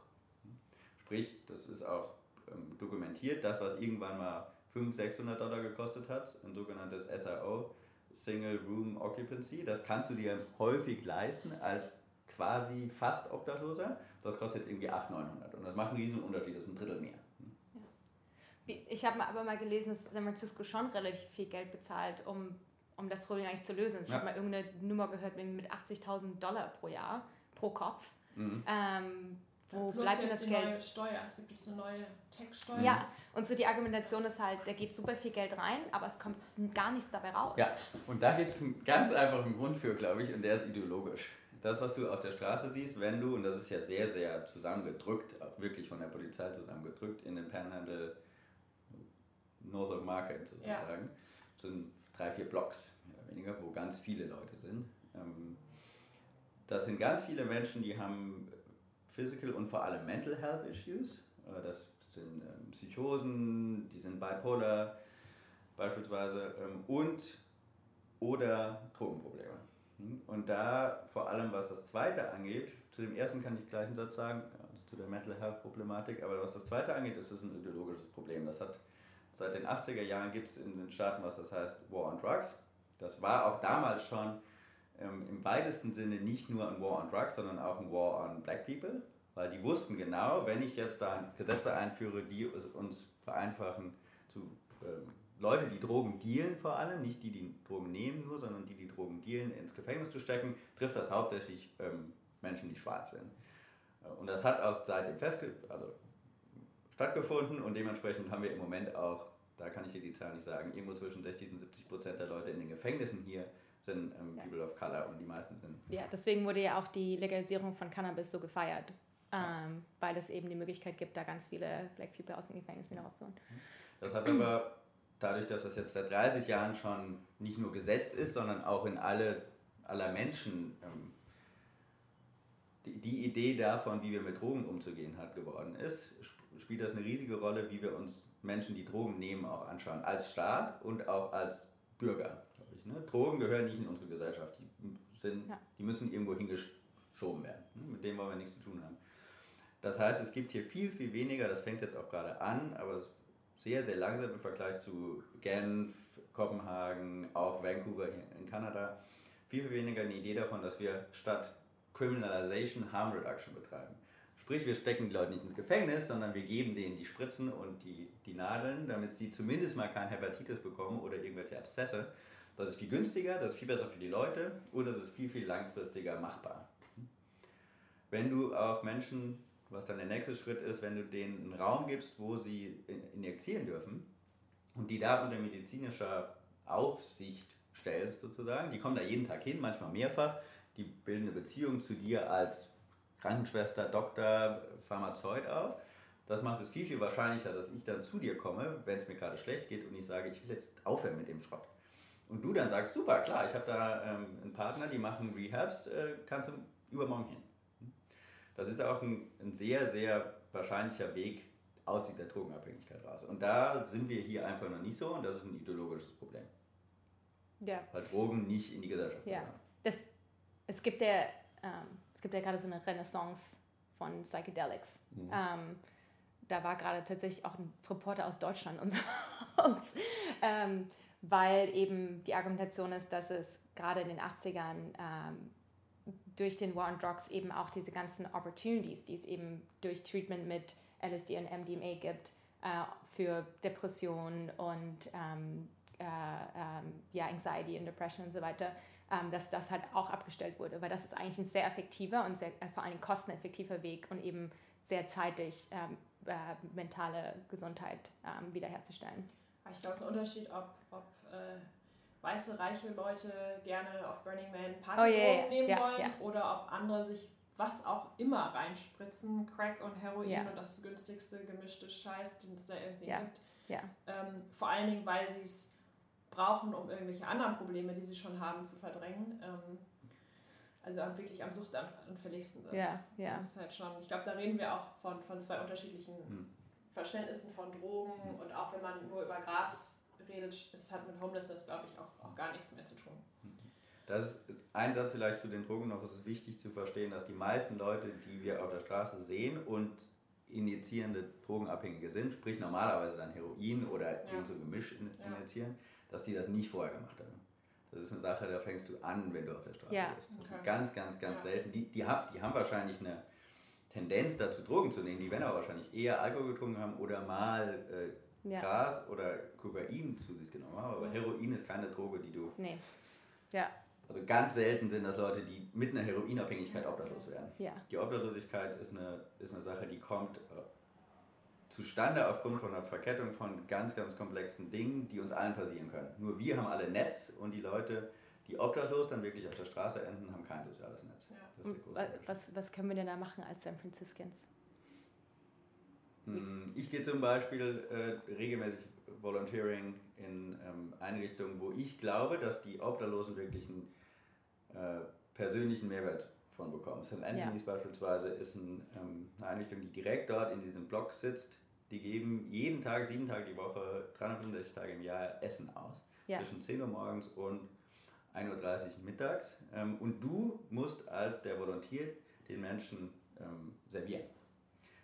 Sprich, das ist auch ähm, dokumentiert, das, was irgendwann mal 500, 600 Dollar gekostet hat, ein sogenanntes SRO, Single Room Occupancy, das kannst du dir häufig leisten als quasi fast Obdachloser. Das kostet irgendwie 800, 900 und das macht einen riesen Unterschied, das ist ein Drittel mehr. Ich habe aber mal gelesen, dass San Francisco schon relativ viel Geld bezahlt, um, um das Problem eigentlich zu lösen. Ich ja. habe mal irgendeine Nummer gehört mit 80.000 Dollar pro Jahr, pro Kopf. Mhm. Ähm, wo Plus bleibt denn das die Geld? Neue Steuer. Es gibt jetzt eine neue Tech-Steuer. Ja, und so die Argumentation ist halt, da geht super viel Geld rein, aber es kommt gar nichts dabei raus. Ja, und da gibt es einen ganz einfachen Grund für, glaube ich, und der ist ideologisch das, was du auf der Straße siehst, wenn du, und das ist ja sehr, sehr zusammengedrückt, auch wirklich von der Polizei zusammengedrückt, in den Panhandle Northern Market sozusagen, ja. sind drei, vier Blocks, mehr oder weniger, wo ganz viele Leute sind. Ähm, das sind ganz viele Menschen, die haben Physical und vor allem Mental Health Issues. Äh, das sind ähm, Psychosen, die sind bipolar beispielsweise ähm, und oder Drogenprobleme. Hm? Und da vor allem, was das zweite angeht, zu dem ersten kann ich gleich einen Satz sagen, zu der Mental Health Problematik, aber was das zweite angeht, ist es ein ideologisches Problem. Das hat seit den 80er Jahren gibt es in den Staaten, was das heißt, War on Drugs. Das war auch damals schon ähm, im weitesten Sinne nicht nur ein War on Drugs, sondern auch ein War on Black People, weil die wussten genau, wenn ich jetzt da Gesetze einführe, die uns vereinfachen zu ähm, Leute, die Drogen dealen vor allem, nicht die, die Drogen nehmen nur, sondern die, die Drogen dealen, ins Gefängnis zu stecken, trifft das hauptsächlich ähm, Menschen, die schwarz sind. Äh, und das hat auch seitdem also stattgefunden und dementsprechend haben wir im Moment auch, da kann ich dir die Zahl nicht sagen, irgendwo zwischen 60 und 70 Prozent der Leute in den Gefängnissen hier sind ähm, ja. People of Color und die meisten sind. Ja, deswegen wurde ja auch die Legalisierung von Cannabis so gefeiert, ähm, weil es eben die Möglichkeit gibt, da ganz viele Black People aus den Gefängnissen wieder rauszuholen. Das hat aber dadurch, dass das jetzt seit 30 Jahren schon nicht nur Gesetz ist, sondern auch in alle aller Menschen ähm, die, die, Idee davon, wie wir mit Drogen umzugehen hat, geworden ist, spielt das eine riesige Rolle, wie wir uns Menschen, die Drogen nehmen, auch anschauen, als Staat und auch als Bürger. Ne? Drogen gehören nicht in unsere Gesellschaft, die, sind, ja. die müssen irgendwo hingeschoben werden. Ne? Mit dem wollen wir nichts zu tun haben. Das heißt, es gibt hier viel, viel weniger, das fängt jetzt auch gerade an, aber sehr, sehr langsam im Vergleich zu Genf, Kopenhagen, auch Vancouver hier in Kanada. Viel, viel weniger eine Idee davon, dass wir statt Criminalization Harm Reduction betreiben. Sprich, wir stecken die Leute nicht ins Gefängnis, sondern wir geben denen die Spritzen und die, die Nadeln, damit sie zumindest mal kein Hepatitis bekommen oder irgendwelche Abszesse. Das ist viel günstiger, das ist viel besser für die Leute und das ist viel, viel langfristiger machbar. Wenn du auch Menschen was dann der nächste Schritt ist, wenn du denen einen Raum gibst, wo sie injizieren dürfen und die da unter medizinischer Aufsicht stellst sozusagen, die kommen da jeden Tag hin, manchmal mehrfach, die bilden eine Beziehung zu dir als Krankenschwester, Doktor, Pharmazeut auf Das macht es viel, viel wahrscheinlicher, dass ich dann zu dir komme, wenn es mir gerade schlecht geht und ich sage, ich will jetzt aufhören mit dem Schrott. Und du dann sagst, super, klar, ich habe da ähm, einen Partner, die machen Rehabs, äh, kannst du übermorgen hin. Das ist auch ein, ein sehr, sehr wahrscheinlicher Weg aus dieser Drogenabhängigkeit raus. Und da sind wir hier einfach noch nicht so und das ist ein ideologisches Problem. Ja. Weil Drogen nicht in die Gesellschaft ja. Das, es gibt ja, ähm, es gibt ja gerade so eine Renaissance von Psychedelics. Mhm. Ähm, da war gerade tatsächlich auch ein Reporter aus Deutschland unser Haus, ähm, weil eben die Argumentation ist, dass es gerade in den 80ern ähm, durch den War on Drugs eben auch diese ganzen Opportunities, die es eben durch Treatment mit LSD und MDMA gibt, äh, für Depressionen und ähm, äh, ähm, ja, Anxiety und Depression und so weiter, ähm, dass das halt auch abgestellt wurde, weil das ist eigentlich ein sehr effektiver und sehr, äh, vor allem kosteneffektiver Weg und eben sehr zeitig ähm, äh, mentale Gesundheit ähm, wiederherzustellen. Ich glaube, es ist ein Unterschied, ob, ob äh, weiße, reiche Leute gerne auf Burning Man Partydrogen oh, yeah, yeah. nehmen yeah, wollen oder ob andere sich was auch immer reinspritzen, Crack und Heroin und das günstigste gemischte Scheiß, den es da irgendwie gibt. Ähm, vor allen Dingen, weil sie es brauchen, um irgendwelche anderen Probleme, die sie schon haben, zu verdrängen. Ähm, also wirklich am suchtanfälligsten sind. Ja, ja. Das ist halt schon, ich glaube, da reden wir auch von, von zwei unterschiedlichen hm. Verständnissen von Drogen hm. und auch wenn man nur über Gras redet, es hat mit Homelessness, glaube ich, auch, auch gar nichts mehr zu tun. Das ist ein Satz vielleicht zu den Drogen noch. Es ist wichtig zu verstehen, dass die meisten Leute, die wir auf der Straße sehen und injizierende Drogenabhängige sind, sprich normalerweise dann Heroin oder ja. irgend so Gemisch injizieren, ja. dass die das nicht vorher gemacht haben. Das ist eine Sache, da fängst du an, wenn du auf der Straße ja. bist. Das okay. ist ganz, ganz, ganz selten. Die, die, haben, die haben wahrscheinlich eine Tendenz dazu, Drogen zu nehmen. Die werden aber wahrscheinlich eher Alkohol getrunken haben oder mal äh, ja. Gras oder Kokain zu sich genommen haben. Aber Heroin ist keine Droge, die du. Nee. Ja. Also ganz selten sind das Leute, die mit einer Heroinabhängigkeit obdachlos werden. Ja. Die Obdachlosigkeit ist eine, ist eine Sache, die kommt äh, zustande aufgrund von einer Verkettung von ganz, ganz komplexen Dingen, die uns allen passieren können. Nur wir haben alle Netz und die Leute, die obdachlos dann wirklich auf der Straße enden, haben kein soziales Netz. Ja. was, was können wir denn da machen als San Franciscans? Hm, ich gehe zum Beispiel äh, regelmäßig Volunteering in ähm, Einrichtungen, wo ich glaube, dass die Obdachlosen wirklich einen äh, persönlichen Mehrwert von bekommen. St. Anthony's ja. beispielsweise ist ein, ähm, eine Einrichtung, die direkt dort in diesem Block sitzt. Die geben jeden Tag, sieben Tage die Woche, 365 Tage im Jahr Essen aus. Ja. Zwischen 10 Uhr morgens und 1.30 Uhr mittags. Ähm, und du musst als der Volontär den Menschen ähm, servieren.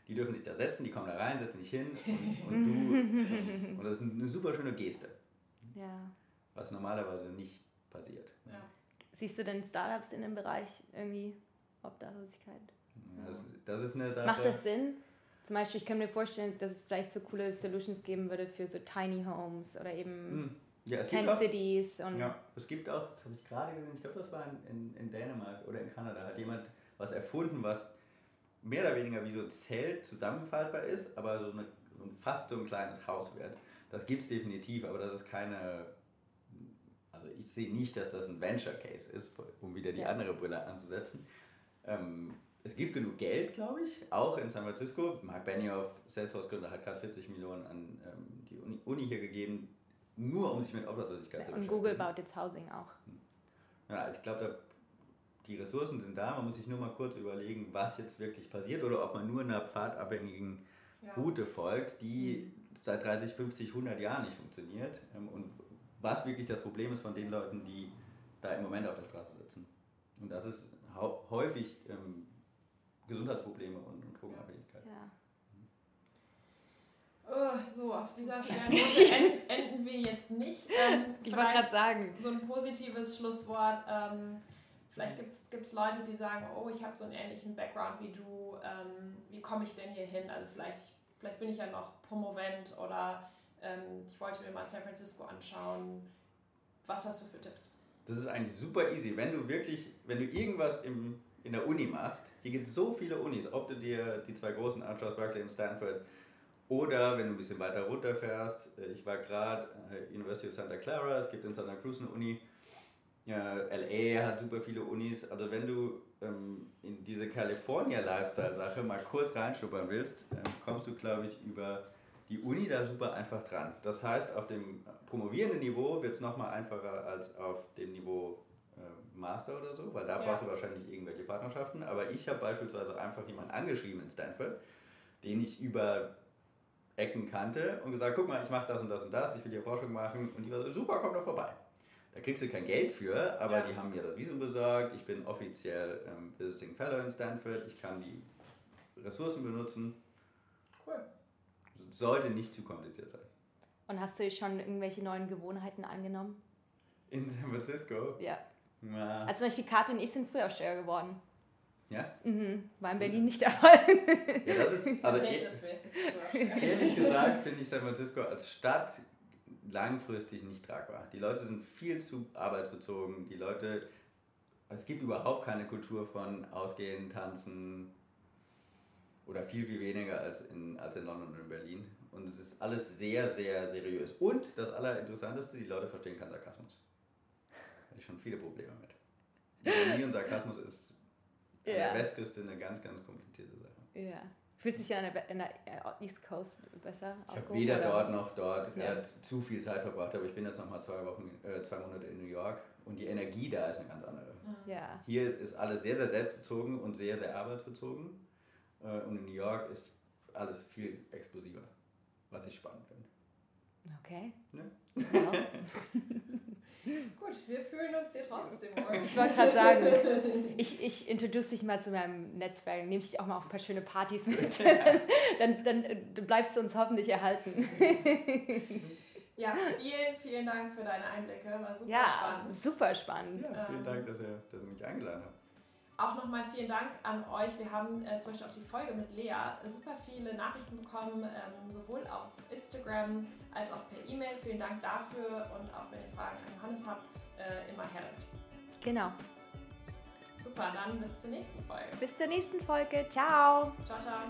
Die dürfen sich da setzen, die kommen da rein, setzen sich hin und, und du. Ähm, und das ist eine super schöne Geste. Ja. Was normalerweise nicht passiert. Ja. Siehst du denn Startups in dem Bereich irgendwie Obdachlosigkeit? Das, das ist eine Sache. Macht das Sinn? Zum Beispiel, ich kann mir vorstellen, dass es vielleicht so coole Solutions geben würde für so Tiny Homes oder eben hm. Ja, Tent auch, Cities. Und ja, es gibt auch, das habe ich gerade gesehen, ich glaube, das war in, in, in, Dänemark oder in Kanada, hat jemand was erfunden, was mehr oder weniger wie so ein Zelt zusammenfaltbar ist, aber so, eine, so ein, fast so ein kleines Haus wird. Das gibt es definitiv, aber das ist keine also ich sehe nicht, dass das ein Venture Case ist, um wieder die ja. andere Brille anzusetzen. Ähm, es gibt genug Geld, glaube ich, auch in San Francisco. Mark Benioff, Salesforce-Gründer, hat gerade 40 Millionen an ähm, die Uni, Uni, hier gegeben, nur um sich mit Obdachlosigkeit ja, zu beschäftigen. Und Google baut jetzt Housing auch. Hm. Ja, ich glaube, die Ressourcen sind da. Man muss sich nur mal kurz überlegen, was jetzt wirklich passiert oder ob man nur einer pfadabhängigen ja. Route folgt, die mhm. seit 30, 50, 100 Jahren nicht funktioniert ähm, und was wirklich das Problem ist von den Leuten, die da im Moment auf der Straße sitzen. Und das ist häufig ähm, Gesundheitsprobleme und, und Drogenabhängigkeit. Ja. Oh, so, auf dieser schweren Note enden wir jetzt nicht. Ähm, ich wollte gerade sagen. So ein positives Schlusswort. Ähm, vielleicht gibt es Leute, die sagen, oh, ich habe so einen ähnlichen Background wie du. Ähm, wie komme ich denn hier hin? Also vielleicht, vielleicht bin ich ja noch Promovent oder ähm, ich wollte mir mal San Francisco anschauen. Was hast du für Tipps? Das ist eigentlich super easy. Wenn du wirklich, wenn du irgendwas im, in der Uni machst, hier gibt es so viele Unis, ob du dir die zwei großen anschaust, Berkeley und Stanford, oder wenn du ein bisschen weiter runterfährst, äh, ich war gerade äh, University of Santa Clara, es gibt in Santa Cruz eine Uni, ja, LA hat super viele Unis, also wenn du ähm, in diese California-Lifestyle-Sache mal kurz reinschnuppern willst, ähm, kommst du, glaube ich, über die Uni da super einfach dran. Das heißt, auf dem promovierenden Niveau wird es nochmal einfacher als auf dem Niveau äh, Master oder so, weil da Ja. brauchst du wahrscheinlich irgendwelche Partnerschaften. Aber ich habe beispielsweise einfach jemanden angeschrieben in Stanford, den ich über Ecken kannte und gesagt, guck mal, ich mache das und das und das, ich will dir Forschung machen und die war so, super, komm doch vorbei. Da kriegst du kein Geld für, aber Ja. die haben mir das Visum besorgt, ich bin offiziell ähm, Visiting Fellow in Stanford, ich kann die Ressourcen benutzen, Cool. sollte nicht zu kompliziert sein. Und hast du schon irgendwelche neuen Gewohnheiten angenommen? In San Francisco? Ja. Na, Also zum Beispiel Kathi und ich sind Frühaufsteher geworden. Ja? Mhm. War in Berlin nicht der Fall. ja, das ist, also e ehrlich gesagt finde ich San Francisco als Stadt langfristig nicht tragbar. Die Leute sind viel zu arbeitsbezogen, die Leute, es gibt überhaupt keine Kultur von Ausgehen, Tanzen oder viel, viel weniger als in, als in London und in Berlin. Und es ist alles sehr, sehr seriös. Und das Allerinteressanteste, die Leute verstehen keinen Sarkasmus. Da habe ich schon viele Probleme mit. Ironie und Sarkasmus ist an Ja. der Westküste eine ganz, ganz komplizierte Sache. ja. Fühlst du dich ja an der, an der äh, East Coast besser Ich habe weder oder? dort noch dort Ja. zu viel Zeit verbracht, aber ich bin jetzt noch mal zwei Wochen, äh, zwei Monate in New York und die Energie da ist eine ganz andere. Ja. Hier ist alles sehr, sehr selbstbezogen und sehr, sehr arbeitsbezogen äh, und in New York ist alles viel explosiver, was ich spannend finde. Okay. Ne? Ja. Gut, wir fühlen uns hier trotzdem wohl. Ich wollte gerade sagen, ich, ich introduce dich mal zu meinem Netzwerk, nehme dich auch mal auf ein paar schöne Partys mit. dann, dann bleibst du uns hoffentlich erhalten. Ja, vielen, vielen Dank für deine Einblicke. War super Ja, spannend. super spannend. Ja, vielen Ähm. Dank, dass ihr, dass ihr mich eingeladen habt. Auch nochmal vielen Dank an euch. Wir haben äh, zum Beispiel auf die Folge mit Lea super viele Nachrichten bekommen, ähm, sowohl auf Instagram als auch per E-Mail. Vielen Dank dafür und auch wenn ihr Fragen an Johannes habt, äh, immer her damit. Genau. Super, dann bis zur nächsten Folge. Bis zur nächsten Folge. Ciao. Ciao, ciao.